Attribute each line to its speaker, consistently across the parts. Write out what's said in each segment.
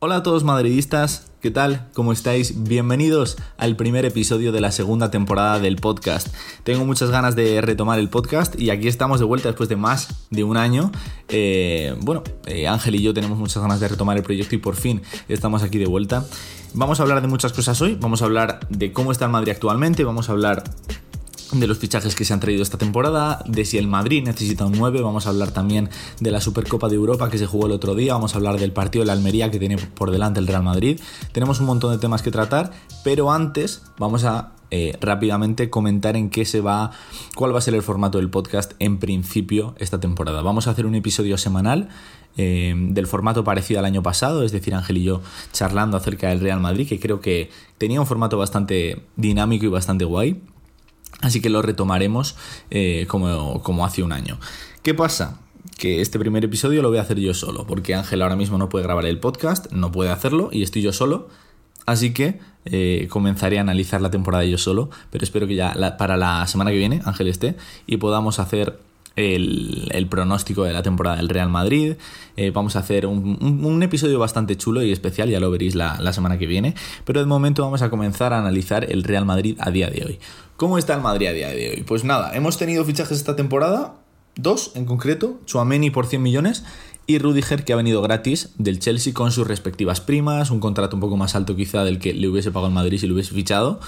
Speaker 1: Hola a todos madridistas, ¿qué tal? ¿Cómo estáis? Bienvenidos al primer episodio de la segunda temporada del podcast. Tengo muchas ganas de retomar el podcast y aquí estamos de vuelta después de más de un año. Eh, bueno, eh, Ángel y yo tenemos muchas ganas de retomar el proyecto y por fin estamos aquí de vuelta. Vamos a hablar de muchas cosas hoy, vamos a hablar de cómo está el Madrid actualmente, vamos a hablar de los fichajes que se han traído esta temporada, de si el Madrid necesita un 9, vamos a hablar también de la Supercopa de Europa que se jugó el otro día, vamos a hablar del partido de la Almería que tiene por delante el Real Madrid. Tenemos un montón de temas que tratar, pero antes vamos a eh, rápidamente comentar en qué se va, cuál va a ser el formato del podcast en principio esta temporada. Vamos a hacer un episodio semanal eh, del formato parecido al año pasado, es decir, Ángel y yo charlando acerca del Real Madrid, que creo que tenía un formato bastante dinámico y bastante guay. Así que lo retomaremos eh, como, como hace un año. ¿Qué pasa? que este primer episodio lo voy a hacer yo solo, porque Ángel ahora mismo no puede grabar el podcast, no puede hacerlo y estoy yo solo. Así que eh, comenzaré a analizar la temporada yo solo, pero espero que ya para la semana que viene Ángel esté y podamos hacer el, pronóstico de la temporada del Real Madrid. Eh, vamos a hacer un, episodio bastante chulo y especial, ya lo veréis la, la semana que viene. Pero de momento vamos a comenzar a analizar el Real Madrid a día de hoy. ¿Cómo está el Madrid a día de hoy? Pues nada, hemos tenido fichajes esta temporada, dos en concreto, Chuameni por 100 millones y Rudiger que ha venido gratis del Chelsea con sus respectivas primas, un contrato un poco más alto quizá del que le hubiese pagado el Madrid si lo hubiese fichado.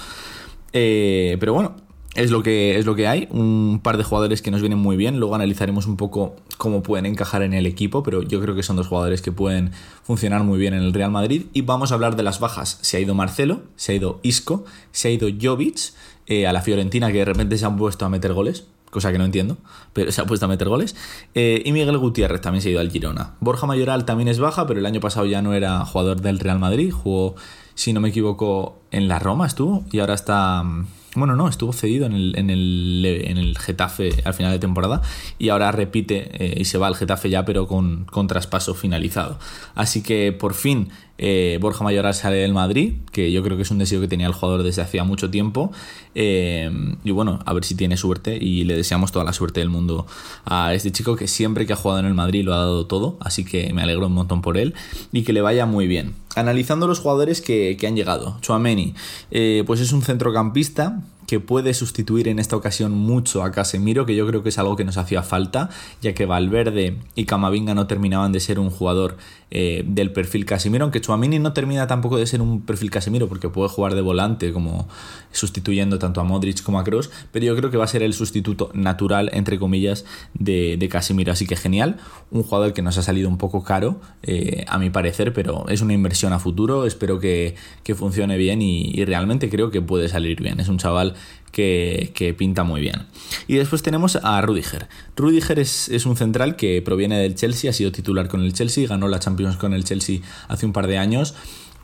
Speaker 1: Eh, pero bueno, es lo que es lo que hay, un par de jugadores que nos vienen muy bien, luego analizaremos un poco cómo pueden encajar en el equipo, pero yo creo que son dos jugadores que pueden funcionar muy bien en el Real Madrid y vamos a hablar de las bajas. Se ha ido Marcelo, se ha ido Isco, se ha ido Jovic eh, a la Fiorentina que de repente se han puesto a meter goles, cosa que no entiendo, pero se ha puesto a meter goles. Eh, y Miguel Gutiérrez también se ha ido al Girona. Borja Mayoral también es baja, pero el año pasado ya no era jugador del Real Madrid, jugó, si no me equivoco, en la Roma estuvo y ahora está mm, bueno, no, estuvo cedido en el, en el, en el Getafe al final de temporada y ahora repite eh, y se va al Getafe ya, pero con, con traspaso finalizado. Así que por fin eh, Borja Mayoral sale del Madrid, que yo creo que es un deseo que tenía el jugador desde hacía mucho tiempo. Eh, y bueno, a ver si tiene suerte y le deseamos toda la suerte del mundo a este chico que siempre que ha jugado en el Madrid lo ha dado todo, así que me alegro un montón por él y que le vaya muy bien. Analizando los jugadores que, han llegado, Chuameni, eh, pues es un centrocampista que puede sustituir en esta ocasión mucho a Casemiro, que yo creo que es algo que nos hacía falta, ya que Valverde y Camavinga no terminaban de ser un jugador eh, del perfil Casemiro, aunque Chuamini no termina tampoco de ser un perfil Casemiro, porque puede jugar de volante, como sustituyendo tanto a Modric como a Kroos, pero yo creo que va a ser el sustituto natural, entre comillas, de, Casemiro, así que genial, un jugador que nos ha salido un poco caro, eh, a mi parecer, pero es una inversión a futuro, espero que, funcione bien y realmente creo que puede salir bien, es un chaval que, pinta muy bien. Y después tenemos a Rudiger. Rudiger es, un central que proviene del Chelsea, ha sido titular con el Chelsea, ganó la Champions con el Chelsea hace un par de años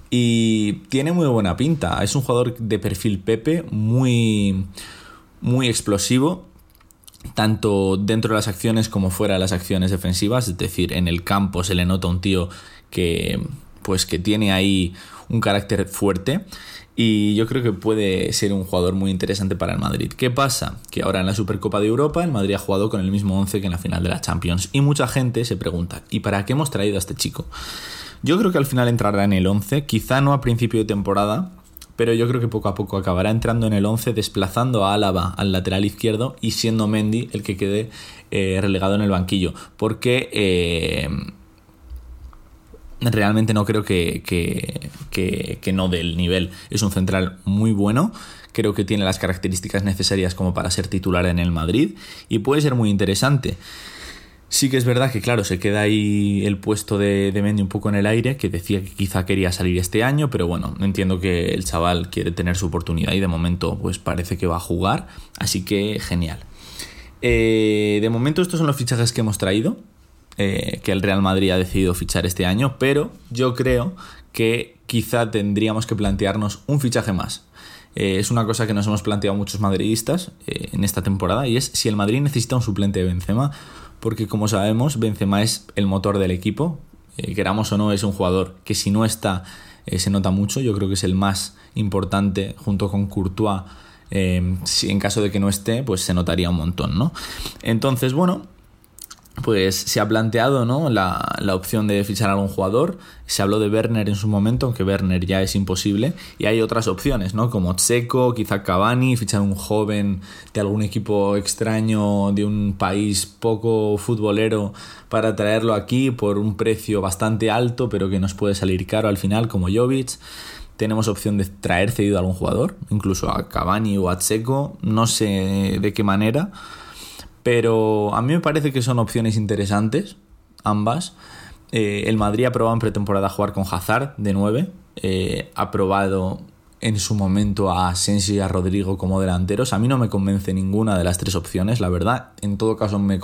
Speaker 1: y tiene muy buena pinta. Es un jugador de perfil Pepe, muy, muy explosivo, tanto dentro de las acciones como fuera de las acciones defensivas, es decir, en el campo se le nota un tío que pues que tiene ahí un carácter fuerte y yo creo que puede ser un jugador muy interesante para el Madrid. ¿Qué pasa? Que ahora en la Supercopa de Europa el Madrid ha jugado con el mismo 11 que en la final de la Champions y mucha gente se pregunta, ¿y para qué hemos traído a este chico? Yo creo que al final entrará en el 11, quizá no a principio de temporada, pero yo creo que poco a poco acabará entrando en el 11, desplazando a Álava al lateral izquierdo y siendo Mendy el que quede eh, relegado en el banquillo, porque... Eh, realmente no creo que, que, no del nivel. Es un central muy bueno, creo que tiene las características necesarias como para ser titular en el Madrid y puede ser muy interesante. Sí que es verdad que, claro, se queda ahí el puesto de, de Mendy un poco en el aire, que decía que quizá quería salir este año, pero bueno, entiendo que el chaval quiere tener su oportunidad y de momento pues parece que va a jugar, así que genial. Eh, de momento estos son los fichajes que hemos traído. Eh, que el Real Madrid ha decidido fichar este año, pero yo creo que quizá tendríamos que plantearnos un fichaje más. Eh, es una cosa que nos hemos planteado muchos madridistas eh, en esta temporada y es si el Madrid necesita un suplente de Benzema, porque como sabemos Benzema es el motor del equipo, queramos o no es un jugador que si no está se nota mucho, yo creo que es el más importante junto con Courtois. si en caso de que no esté, pues se notaría un montón, ¿no? Entonces, bueno, pues se ha planteado ¿no? la, la, opción de fichar a algún jugador. Se habló de Werner en su momento, aunque Werner ya es imposible. Y hay otras opciones, ¿no? Como Tseco, quizá Cavani, fichar un joven de algún equipo extraño de un país poco futbolero para traerlo aquí por un precio bastante alto, pero que nos puede salir caro al final, como Jovic. Tenemos opción de traer cedido a algún jugador, incluso a Cavani o a Tseco, no sé de qué manera pero a mí me parece que son opciones interesantes, ambas. Eh, el Madrid ha probado en pretemporada jugar con Hazard de 9. Eh, ha probado en su momento a Sensi y a Rodrigo como delanteros. A mí no me convence ninguna de las tres opciones, la verdad. En todo caso me,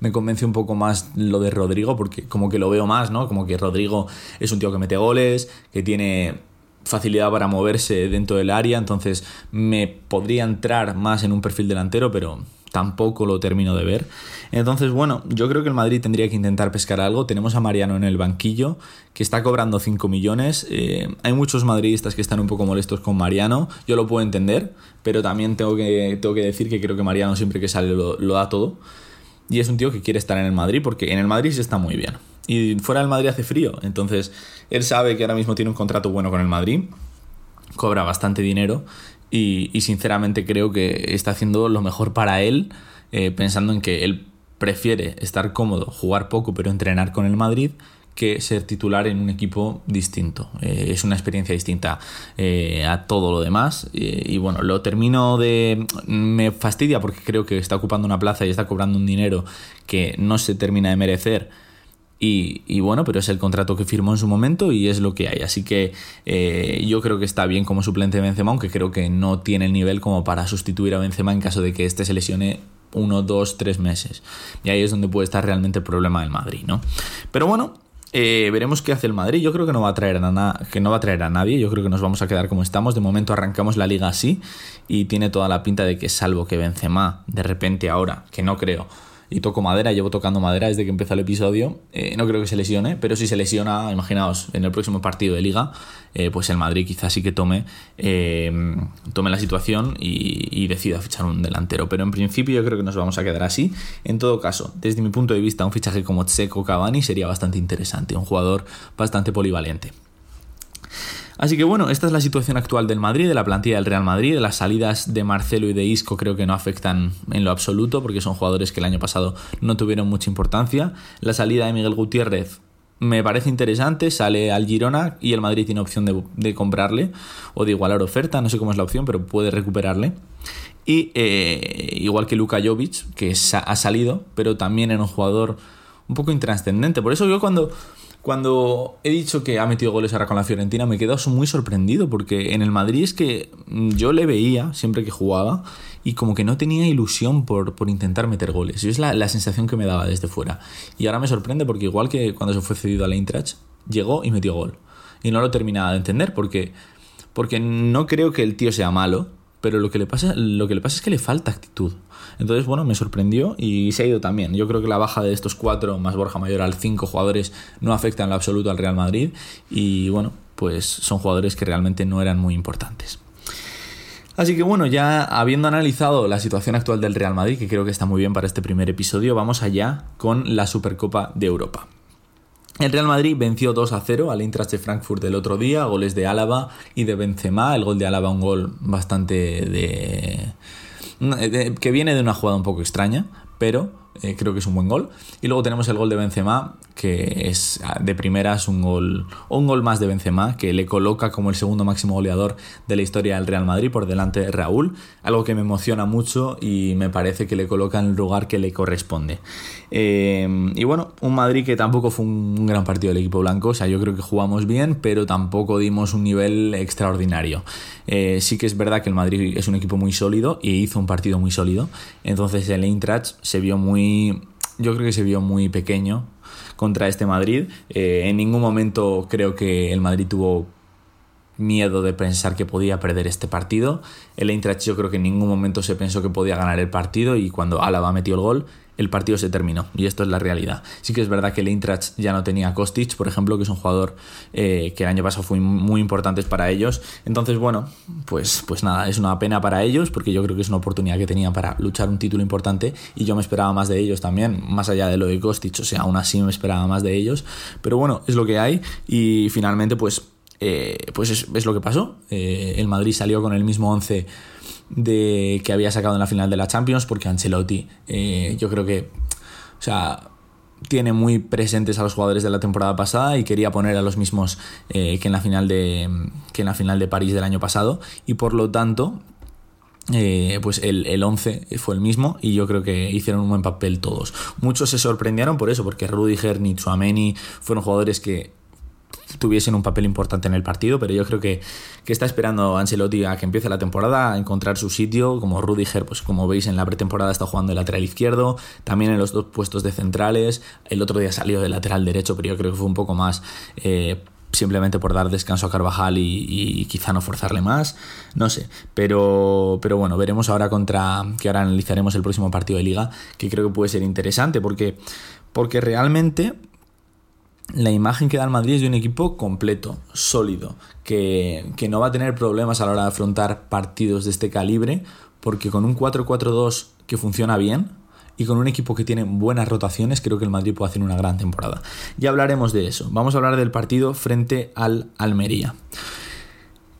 Speaker 1: me convence un poco más lo de Rodrigo porque como que lo veo más, ¿no? Como que Rodrigo es un tío que mete goles, que tiene facilidad para moverse dentro del área, entonces me podría entrar más en un perfil delantero, pero tampoco lo termino de ver. Entonces, bueno, yo creo que el Madrid tendría que intentar pescar algo. Tenemos a Mariano en el banquillo, que está cobrando 5 millones. Eh, hay muchos madridistas que están un poco molestos con Mariano. Yo lo puedo entender, pero también tengo que, tengo que decir que creo que Mariano siempre que sale lo, da todo. Y es un tío que quiere estar en el Madrid, porque en el Madrid se está muy bien. Y fuera del Madrid hace frío. Entonces, él sabe que ahora mismo tiene un contrato bueno con el Madrid. Cobra bastante dinero y, sinceramente creo que está haciendo lo mejor para él, eh, pensando en que él prefiere estar cómodo, jugar poco, pero entrenar con el Madrid, que ser titular en un equipo distinto. Eh, es una experiencia distinta eh, a todo lo demás. y bueno, lo termino de... Me fastidia porque creo que está ocupando una plaza y está cobrando un dinero que no se termina de merecer y, bueno, pero es el contrato que firmó en su momento y es lo que hay. Así que eh, yo creo que está bien como suplente de Benzema, aunque creo que no tiene el nivel como para sustituir a Benzema en caso de que este se lesione uno, dos, tres meses. Y ahí es donde puede estar realmente el problema del Madrid, ¿no? Pero bueno, eh, veremos qué hace el Madrid. Yo creo que no va a traer a que no va a traer a nadie. Yo creo que nos vamos a quedar como estamos. De momento arrancamos la liga así y tiene toda la pinta de que salvo que Benzema de repente ahora, que no creo y toco madera, llevo tocando madera desde que empezó el episodio. Eh, no creo que se lesione, pero si se lesiona, imaginaos, en el próximo partido de liga, eh, pues el Madrid quizás sí que tome, eh, tome la situación y, decida fichar un delantero. Pero en principio yo creo que nos vamos a quedar así. En todo caso, desde mi punto de vista, un fichaje como Tseco Cavani sería bastante interesante, un jugador bastante polivalente. Así que bueno, esta es la situación actual del Madrid, de la plantilla del Real Madrid. Las salidas de Marcelo y de Isco creo que no afectan en lo absoluto porque son jugadores que el año pasado no tuvieron mucha importancia. La salida de Miguel Gutiérrez me parece interesante, sale al Girona y el Madrid tiene opción de, comprarle o de igualar oferta, no sé cómo es la opción, pero puede recuperarle. Y eh, igual que Luka Jovic, que ha salido, pero también era un jugador un poco intrascendente. Por eso yo cuando cuando he dicho que ha metido goles ahora con la Fiorentina, me he quedado muy sorprendido porque en el Madrid es que yo le veía siempre que jugaba y como que no tenía ilusión por, intentar meter goles. Y es la, sensación que me daba desde fuera. Y ahora me sorprende porque igual que cuando se fue cedido a la Eintracht, llegó y metió gol. Y no lo terminaba de entender porque, porque no creo que el tío sea malo, pero lo que le pasa, lo que le pasa es que le falta actitud. Entonces, bueno, me sorprendió y se ha ido también. Yo creo que la baja de estos cuatro, más Borja Mayor al cinco jugadores, no afecta en lo absoluto al Real Madrid. Y bueno, pues son jugadores que realmente no eran muy importantes. Así que bueno, ya habiendo analizado la situación actual del Real Madrid, que creo que está muy bien para este primer episodio, vamos allá con la Supercopa de Europa. El Real Madrid venció 2 a 0 al Eintracht de Frankfurt el otro día, goles de Álava y de Benzema. El gol de Álava, un gol bastante de que viene de una jugada un poco extraña, pero eh, creo que es un buen gol. Y luego tenemos el gol de Benzema, que es ah, de primeras un gol, un gol más de Benzema, que le coloca como el segundo máximo goleador de la historia del Real Madrid por delante de Raúl, algo que me emociona mucho y me parece que le coloca en el lugar que le corresponde. Eh, y bueno, un Madrid que tampoco fue un gran partido del equipo blanco, o sea, yo creo que jugamos bien, pero tampoco dimos un nivel extraordinario. Eh, sí que es verdad que el Madrid es un equipo muy sólido y hizo un partido muy sólido, entonces el Eintracht se vio muy yo creo que se vio muy pequeño contra este Madrid. Eh, en ningún momento creo que el Madrid tuvo miedo de pensar que podía perder este partido. El Eintracht yo creo que en ningún momento se pensó que podía ganar el partido y cuando Álava metió el gol, el partido se terminó. Y esto es la realidad. Sí que es verdad que el Eintracht ya no tenía Kostic, por ejemplo, que es un jugador eh, que el año pasado fue muy importante para ellos. Entonces, bueno, pues, pues nada, es una pena para ellos porque yo creo que es una oportunidad que tenían para luchar un título importante y yo me esperaba más de ellos también, más allá de lo de Kostic, o sea, aún así me esperaba más de ellos. Pero bueno, es lo que hay y finalmente pues... Eh, pues es, lo que pasó. Eh, el Madrid salió con el mismo 11 de que había sacado en la final de la Champions, porque Ancelotti, eh, yo creo que, o sea, tiene muy presentes a los jugadores de la temporada pasada y quería poner a los mismos que en la final de que en la final de París del año pasado y por lo tanto pues el, el 11 fue el mismo y yo creo que hicieron un buen papel todos. Muchos se sorprendieron por eso, porque Rudiger ni Tchouameni fueron jugadores que tuviesen un papel importante en el partido, pero yo creo que, que, está esperando Ancelotti a que empiece la temporada, a encontrar su sitio, como Rudiger, pues como veis en la pretemporada está jugando de lateral izquierdo, también en los dos puestos de centrales, el otro día salió de lateral derecho, pero yo creo que fue un poco más... Eh, simplemente por dar descanso a Carvajal y, quizá no forzarle más, no sé, pero, pero bueno, veremos ahora contra, que ahora analizaremos el próximo partido de liga, que creo que puede ser interesante porque, porque realmente la imagen que da el Madrid es de un equipo completo, sólido, que, no va a tener problemas a la hora de afrontar partidos de este calibre, porque con un 4-4-2 que funciona bien y con un equipo que tiene buenas rotaciones, creo que el Madrid puede hacer una gran temporada. Ya hablaremos de eso. Vamos a hablar del partido frente al Almería.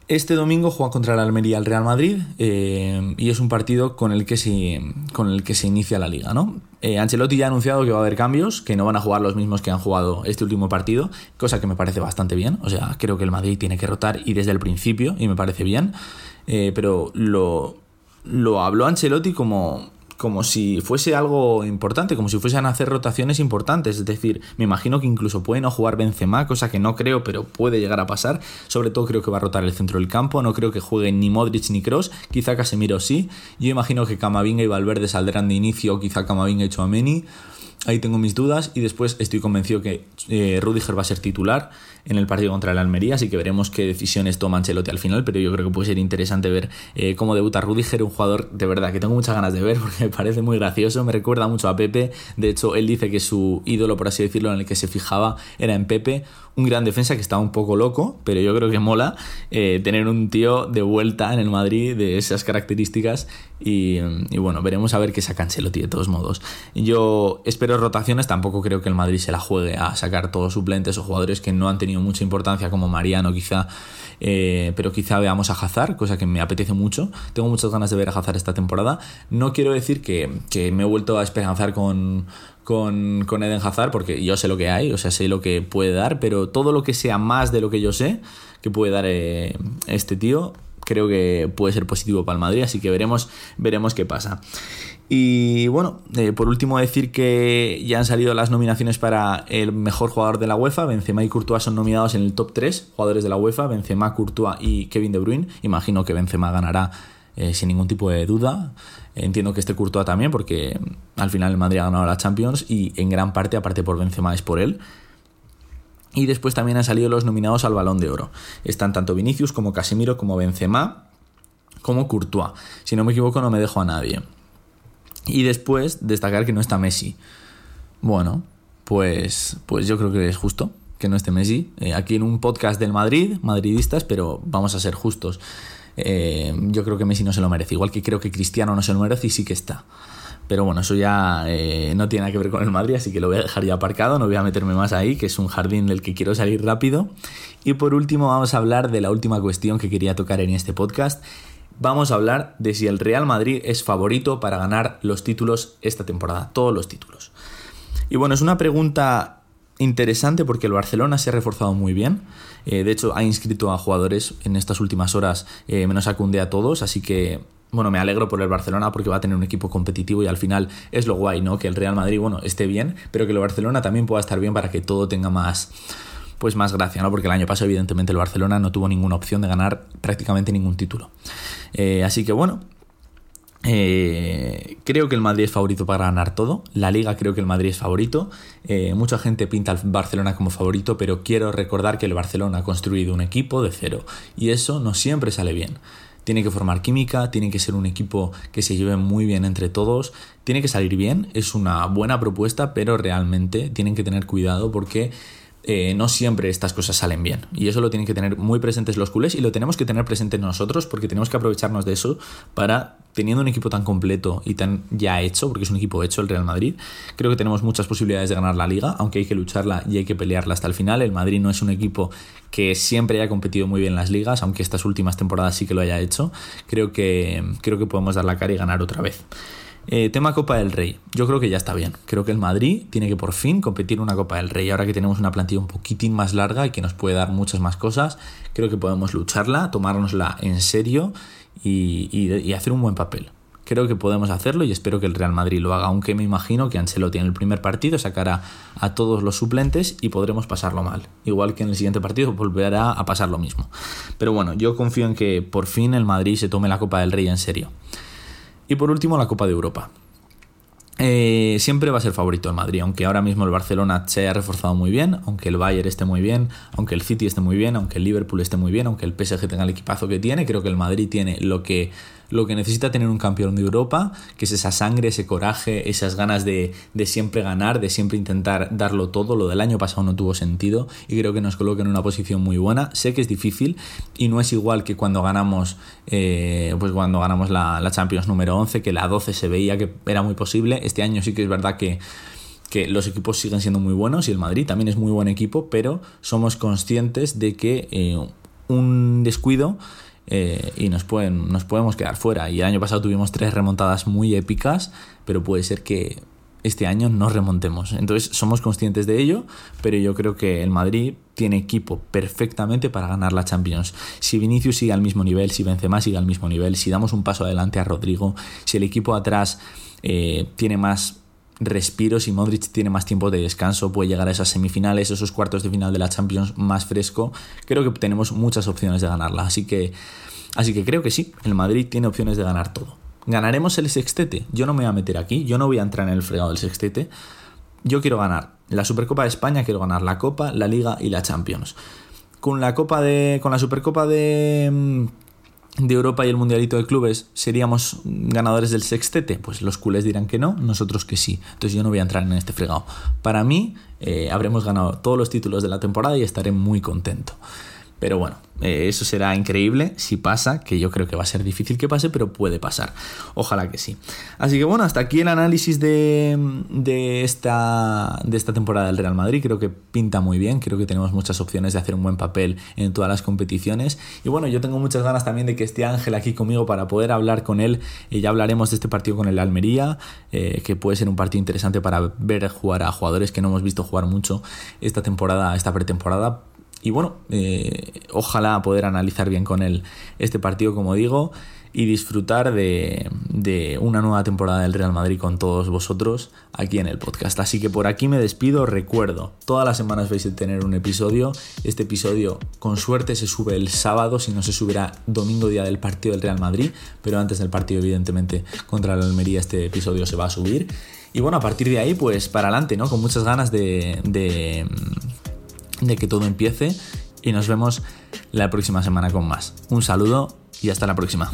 Speaker 1: Este domingo juega contra el Almería el Real Madrid eh, y es un partido con el que se, con el que se inicia la liga. ¿no? Eh, Ancelotti ya ha anunciado que va a haber cambios, que no van a jugar los mismos que han jugado este último partido, cosa que me parece bastante bien. O sea, creo que el Madrid tiene que rotar y desde el principio y me parece bien. Eh, pero lo, lo habló Ancelotti como como si fuese algo importante, como si fuesen a hacer rotaciones importantes. Es decir, me imagino que incluso puede no jugar Benzema, cosa que no creo, pero puede llegar a pasar. Sobre todo creo que va a rotar el centro del campo. No creo que jueguen ni Modric ni Cross. Quizá Casemiro sí. Yo imagino que Camavinga y Valverde saldrán de inicio, quizá Camavinga y Chouameni. Ahí tengo mis dudas y después estoy convencido que eh, Rudiger va a ser titular en el partido contra el Almería, así que veremos qué decisiones toma Ancelotti al final, pero yo creo que puede ser interesante ver eh, cómo debuta Rudiger, un jugador de verdad que tengo muchas ganas de ver porque me parece muy gracioso, me recuerda mucho a Pepe, de hecho él dice que su ídolo, por así decirlo, en el que se fijaba era en Pepe, un gran defensa que estaba un poco loco, pero yo creo que mola eh, tener un tío de vuelta en el Madrid de esas características y, bueno, veremos a ver qué saca Ancelotti de todos modos. Yo espero rotaciones, tampoco creo que el Madrid se la juegue a sacar todos suplentes o jugadores que no han tenido mucha importancia como Mariano quizá, eh, pero quizá veamos a Hazard, cosa que me apetece mucho. Tengo muchas ganas de ver a Hazard esta temporada. No quiero decir que, me he vuelto a esperanzar con, con, con, Eden Hazard, porque yo sé lo que hay, o sea, sé lo que puede dar, pero todo lo que sea más de lo que yo sé que puede dar eh, este tío, creo que puede ser positivo para el Madrid, así que veremos, veremos qué pasa. Y bueno, eh, por último decir que ya han salido las nominaciones para el mejor jugador de la UEFA. Benzema y Courtois son nominados en el top 3 jugadores de la UEFA. Benzema, Courtois y Kevin De Bruyne. Imagino que Benzema ganará eh, sin ningún tipo de duda. Entiendo que este Courtois también, porque al final el Madrid ha ganado la Champions y en gran parte, aparte por Benzema, es por él. Y después también han salido los nominados al Balón de Oro. Están tanto Vinicius como Casemiro como Benzema como Courtois. Si no me equivoco no me dejo a nadie. Y después destacar que no está Messi. Bueno, pues, pues yo creo que es justo que no esté Messi. Eh, aquí en un podcast del Madrid, madridistas, pero vamos a ser justos. Eh, yo creo que Messi no se lo merece. Igual que creo que Cristiano no se lo merece y sí que está. Pero bueno, eso ya eh, no tiene nada que ver con el Madrid, así que lo voy a dejar ya aparcado, no voy a meterme más ahí, que es un jardín del que quiero salir rápido. Y por último vamos a hablar de la última cuestión que quería tocar en este podcast, vamos a hablar de si el Real Madrid es favorito para ganar los títulos esta temporada, todos los títulos. Y bueno, es una pregunta interesante porque el Barcelona se ha reforzado muy bien. Eh, de hecho, ha inscrito a jugadores en estas últimas horas, eh, menos acunde a todos, así que bueno, me alegro por el Barcelona porque va a tener un equipo competitivo y al final es lo guay, ¿no? Que el Real Madrid, bueno, esté bien, pero que el Barcelona también pueda estar bien para que todo tenga más, pues más gracia, ¿no? Porque el año pasado, evidentemente, el Barcelona no tuvo ninguna opción de ganar prácticamente ningún título. Eh, así que bueno, Eh, creo que el Madrid es favorito para ganar todo. La liga creo que el Madrid es favorito. Eh, mucha gente pinta al Barcelona como favorito, pero quiero recordar que el Barcelona ha construido un equipo de cero y eso no siempre sale bien. Tiene que formar química, tiene que ser un equipo que se lleve muy bien entre todos, tiene que salir bien, es una buena propuesta, pero realmente tienen que tener cuidado porque eh, no siempre estas cosas salen bien. Y eso lo tienen que tener muy presentes los culés y lo tenemos que tener presente nosotros porque tenemos que aprovecharnos de eso para, teniendo un equipo tan completo y tan ya hecho, porque es un equipo hecho el Real Madrid, creo que tenemos muchas posibilidades de ganar la liga, aunque hay que lucharla y hay que pelearla hasta el final. El Madrid no es un equipo que siempre haya competido muy bien en las ligas, aunque estas últimas temporadas sí que lo haya hecho. Creo que, creo que podemos dar la cara y ganar otra vez. Eh, tema Copa del Rey. Yo creo que ya está bien. Creo que el Madrid tiene que por fin competir una Copa del Rey. Ahora que tenemos una plantilla un poquitín más larga y que nos puede dar muchas más cosas, creo que podemos lucharla, tomárnosla en serio y, hacer un buen papel. Creo que podemos hacerlo y espero que el Real Madrid lo haga, aunque me imagino que Ancelotti en el primer partido sacará a todos los suplentes y podremos pasarlo mal. Igual que en el siguiente partido volverá a pasar lo mismo. Pero bueno, yo confío en que por fin el Madrid se tome la Copa del Rey en serio. Y por último, la Copa de Europa. Eh, siempre va a ser favorito el Madrid, aunque ahora mismo el Barcelona se haya reforzado muy bien, aunque el Bayern esté muy bien, aunque el City esté muy bien, aunque el Liverpool esté muy bien, aunque el PSG tenga el equipazo que tiene, creo que el Madrid tiene lo que lo que necesita tener un campeón de Europa, que es esa sangre, ese coraje, esas ganas de, siempre ganar, de siempre intentar darlo todo. Lo del año pasado no tuvo sentido y creo que nos coloca en una posición muy buena. Sé que es difícil y no es igual que cuando ganamos, eh, pues cuando ganamos la, la Champions número 11, que la 12 se veía que era muy posible. Este año sí que es verdad que que los equipos siguen siendo muy buenos y el Madrid también es muy buen equipo, pero somos conscientes de que eh, un descuido eh, y nos, pueden, nos podemos quedar fuera. Y el año pasado tuvimos tres remontadas muy épicas, pero puede ser que este año no remontemos. Entonces somos conscientes de ello, pero yo creo que el Madrid tiene equipo perfectamente para ganar la Champions. Si Vinicius sigue al mismo nivel, si Benzema sigue al mismo nivel, si damos un paso adelante a Rodrigo, si el equipo atrás eh, tiene más respiros y Modric tiene más tiempo de descanso, puede llegar a esas semifinales, esos cuartos de final de la Champions más fresco, creo que tenemos muchas opciones de ganarla. Así que, así que creo que sí, el Madrid tiene opciones de ganar todo. ¿Ganaremos el sextete? Yo no me voy a meter aquí, yo no voy a entrar en el fregado del sextete. Yo quiero ganar la Supercopa de España, quiero ganar la Copa, la Liga y la Champions. Con la Copa de. con la Supercopa de mm, de Europa y el Mundialito de Clubes seríamos ganadores del sextete? Pues los culés dirán que no, nosotros que sí. Entonces yo no voy a entrar en este fregado. Para mí eh, habremos ganado todos los títulos de la temporada y estaré muy contento. Pero bueno, eh, eso será increíble si pasa, que yo creo que va a ser difícil que pase, pero puede pasar. Ojalá que sí. Así que bueno, hasta aquí el análisis de, de, esta, de esta temporada del Real Madrid. Creo que pinta muy bien, creo que tenemos muchas opciones de hacer un buen papel en todas las competiciones. Y bueno, yo tengo muchas ganas también de que esté Ángel aquí conmigo para poder hablar con él. Y ya hablaremos de este partido con el Almería, eh, que puede ser un partido interesante para ver jugar a jugadores que no hemos visto jugar mucho esta temporada, esta pretemporada y bueno, eh, ojalá poder analizar bien con él este partido, como digo, y disfrutar de, de, una nueva temporada del Real Madrid con todos vosotros aquí en el podcast. Así que por aquí me despido, recuerdo, todas las semanas vais a tener un episodio. Este episodio con suerte se sube el sábado, si no se subirá domingo día del partido del Real Madrid, pero antes del partido evidentemente contra la Almería este episodio se va a subir. Y bueno, a partir de ahí pues para adelante, ¿no? Con muchas ganas de, de de que todo empiece y nos vemos la próxima semana con más. Un saludo y hasta la próxima.